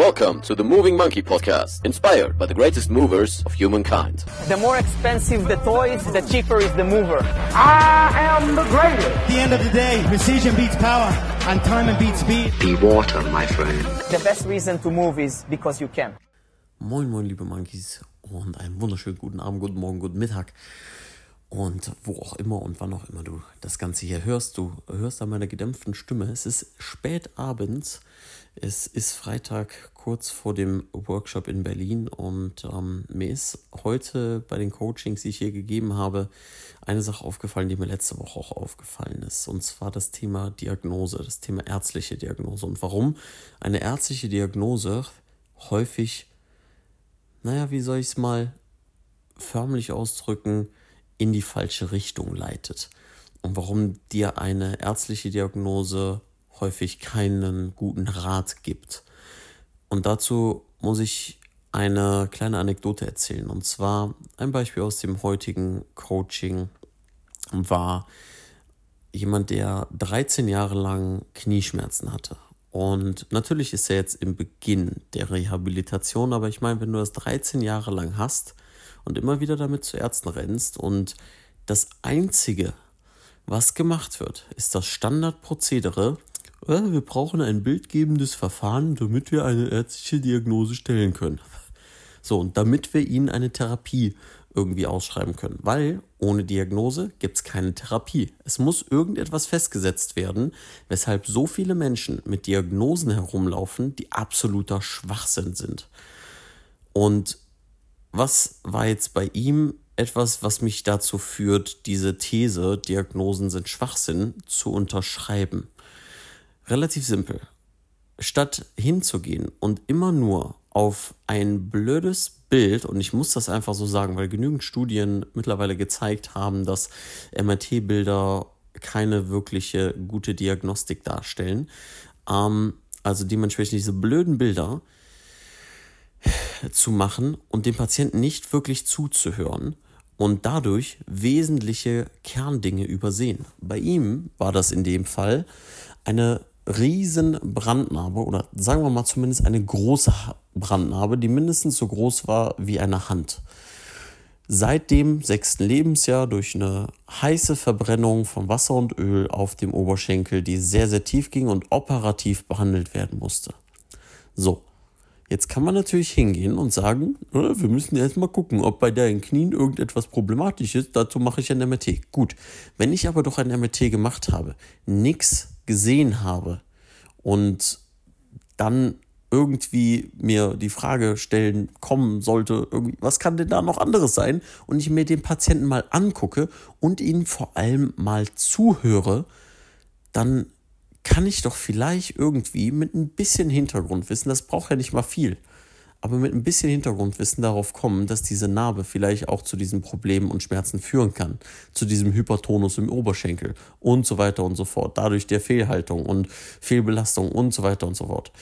Welcome to the Moving Monkey Podcast, inspired by the greatest movers of humankind. The more expensive the toys, the cheaper is the mover. I am the greatest. At the end of the day, precision beats power, and time beats speed. Be water, my friend. The best reason to move is because you can. Moin, moin, liebe Monkeys und einen wunderschönen guten Abend, guten Morgen, guten Mittag und wo auch immer und wann auch immer du das Ganze hier hörst. Du hörst an meiner gedämpften Stimme. Es ist spät abends. Es ist Freitag kurz vor dem Workshop in Berlin und ähm, mir ist heute bei den Coachings, die ich hier gegeben habe, eine Sache aufgefallen, die mir letzte Woche auch aufgefallen ist. Und zwar das Thema Diagnose, das Thema ärztliche Diagnose und warum eine ärztliche Diagnose häufig, naja, wie soll ich es mal förmlich ausdrücken, in die falsche Richtung leitet. Und warum dir eine ärztliche Diagnose häufig keinen guten Rat gibt. Und dazu muss ich eine kleine Anekdote erzählen. Und zwar ein Beispiel aus dem heutigen Coaching war jemand, der 13 Jahre lang Knieschmerzen hatte. Und natürlich ist er jetzt im Beginn der Rehabilitation, aber ich meine, wenn du das 13 Jahre lang hast und immer wieder damit zu Ärzten rennst und das Einzige, was gemacht wird, ist das Standardprozedere, äh, wir brauchen ein bildgebendes Verfahren, damit wir eine ärztliche Diagnose stellen können. So, und damit wir ihnen eine Therapie irgendwie ausschreiben können. Weil ohne Diagnose gibt es keine Therapie. Es muss irgendetwas festgesetzt werden, weshalb so viele Menschen mit Diagnosen herumlaufen, die absoluter Schwachsinn sind. Und was war jetzt bei ihm etwas, was mich dazu führt, diese These, Diagnosen sind Schwachsinn, zu unterschreiben? Relativ simpel. Statt hinzugehen und immer nur auf ein blödes Bild, und ich muss das einfach so sagen, weil genügend Studien mittlerweile gezeigt haben, dass MRT-Bilder keine wirkliche gute Diagnostik darstellen. Ähm, also dementsprechend diese blöden Bilder zu machen und dem Patienten nicht wirklich zuzuhören und dadurch wesentliche Kerndinge übersehen. Bei ihm war das in dem Fall eine riesen Brandnarbe oder sagen wir mal zumindest eine große Brandnarbe, die mindestens so groß war wie eine Hand. Seit dem sechsten Lebensjahr durch eine heiße Verbrennung von Wasser und Öl auf dem Oberschenkel, die sehr, sehr tief ging und operativ behandelt werden musste. So, Jetzt kann man natürlich hingehen und sagen, wir müssen erst mal gucken, ob bei deinen Knien irgendetwas problematisch ist. Dazu mache ich ein MRT. Gut, wenn ich aber doch ein MRT gemacht habe, nichts gesehen habe und dann irgendwie mir die Frage stellen kommen sollte, was kann denn da noch anderes sein? Und ich mir den Patienten mal angucke und ihn vor allem mal zuhöre, dann kann ich doch vielleicht irgendwie mit ein bisschen Hintergrundwissen, das braucht ja nicht mal viel, aber mit ein bisschen Hintergrundwissen darauf kommen, dass diese Narbe vielleicht auch zu diesen Problemen und Schmerzen führen kann, zu diesem Hypertonus im Oberschenkel und so weiter und so fort, dadurch der Fehlhaltung und Fehlbelastung und so weiter und so fort.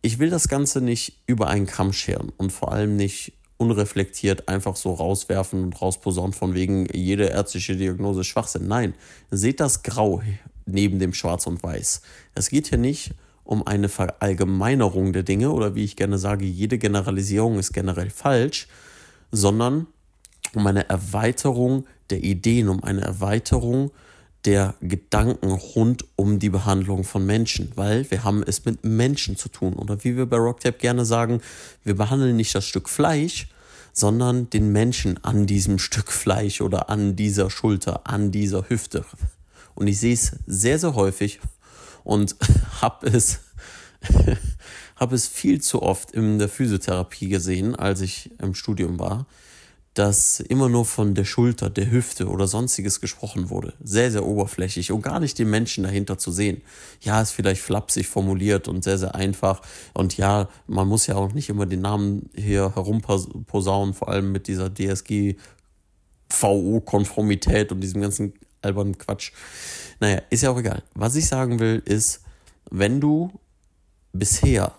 Ich will das Ganze nicht über einen Kamm scheren und vor allem nicht unreflektiert einfach so rauswerfen und rausposaunen von wegen jede ärztliche Diagnose Schwachsinn. Nein, seht das Grau neben dem Schwarz und Weiß. Es geht hier nicht um eine Verallgemeinerung der Dinge oder wie ich gerne sage, jede Generalisierung ist generell falsch, sondern um eine Erweiterung der Ideen, um eine Erweiterung der Gedanken rund um die Behandlung von Menschen, weil wir haben es mit Menschen zu tun. Oder wie wir bei Rocktap gerne sagen, wir behandeln nicht das Stück Fleisch, sondern den Menschen an diesem Stück Fleisch oder an dieser Schulter, an dieser Hüfte. Und ich sehe es sehr, sehr häufig und habe es, hab es viel zu oft in der Physiotherapie gesehen, als ich im Studium war, dass immer nur von der Schulter, der Hüfte oder sonstiges gesprochen wurde. Sehr, sehr oberflächlich und gar nicht den Menschen dahinter zu sehen. Ja, ist vielleicht flapsig formuliert und sehr, sehr einfach. Und ja, man muss ja auch nicht immer den Namen hier herumposaunen, vor allem mit dieser DSG VO-Konformität und diesem ganzen albernen Quatsch. Naja, ist ja auch egal. Was ich sagen will, ist, wenn du bisher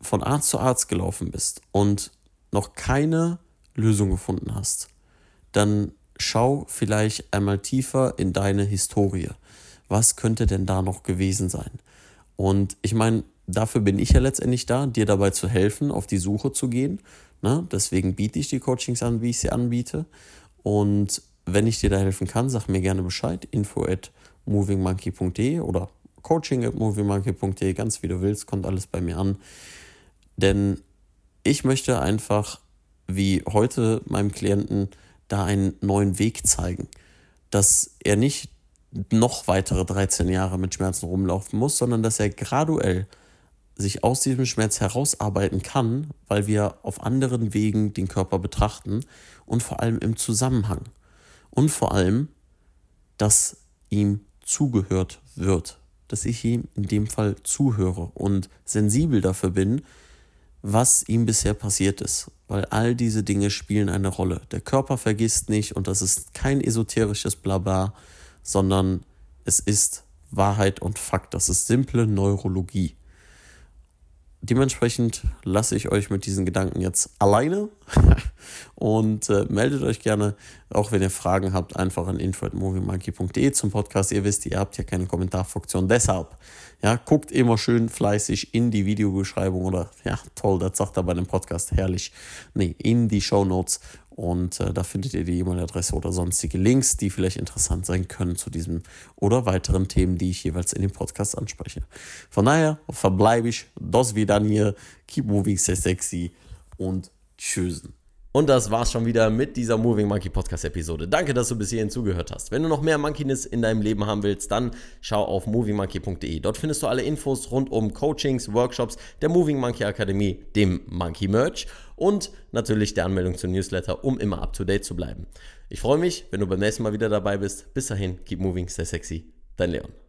von Arzt zu Arzt gelaufen bist und noch keine Lösung gefunden hast, dann schau vielleicht einmal tiefer in deine Historie. Was könnte denn da noch gewesen sein? Und ich meine, dafür bin ich ja letztendlich da, dir dabei zu helfen, auf die Suche zu gehen. Ne? Deswegen biete ich die Coachings an, wie ich sie anbiete. Und wenn ich dir da helfen kann, sag mir gerne Bescheid. Info at movingmonkey.de oder coaching at movingmonkey.de, ganz wie du willst, kommt alles bei mir an. Denn ich möchte einfach, wie heute meinem Klienten, da einen neuen Weg zeigen. Dass er nicht noch weitere 13 Jahre mit Schmerzen rumlaufen muss, sondern dass er graduell sich aus diesem Schmerz herausarbeiten kann, weil wir auf anderen Wegen den Körper betrachten und vor allem im Zusammenhang. Und vor allem, dass ihm zugehört wird, dass ich ihm in dem Fall zuhöre und sensibel dafür bin, was ihm bisher passiert ist, weil all diese Dinge spielen eine Rolle. Der Körper vergisst nicht und das ist kein esoterisches Blabla, sondern es ist Wahrheit und Fakt. Das ist simple Neurologie. Dementsprechend lasse ich euch mit diesen Gedanken jetzt alleine. Und äh, meldet euch gerne, auch wenn ihr Fragen habt, einfach an info.moviemonkey.de zum Podcast. Ihr wisst, ihr habt ja keine Kommentarfunktion. Deshalb, ja, guckt immer schön fleißig in die Videobeschreibung oder, ja, toll, das sagt er bei dem Podcast, herrlich, nee, in die Show Notes und äh, da findet ihr die E-Mail-Adresse oder sonstige Links, die vielleicht interessant sein können zu diesem oder weiteren Themen, die ich jeweils in dem Podcast anspreche. Von daher verbleibe ich das wieder hier. Keep moving, stay sexy und tschüssen. Und das war's schon wieder mit dieser Moving Monkey Podcast Episode. Danke, dass du bis hierhin zugehört hast. Wenn du noch mehr Monkeyness in deinem Leben haben willst, dann schau auf movingmonkey.de. Dort findest du alle Infos rund um Coachings, Workshops, der Moving Monkey Akademie, dem Monkey Merch und natürlich der Anmeldung zum Newsletter, um immer up to date zu bleiben. Ich freue mich, wenn du beim nächsten Mal wieder dabei bist. Bis dahin, keep moving, stay sexy. Dein Leon.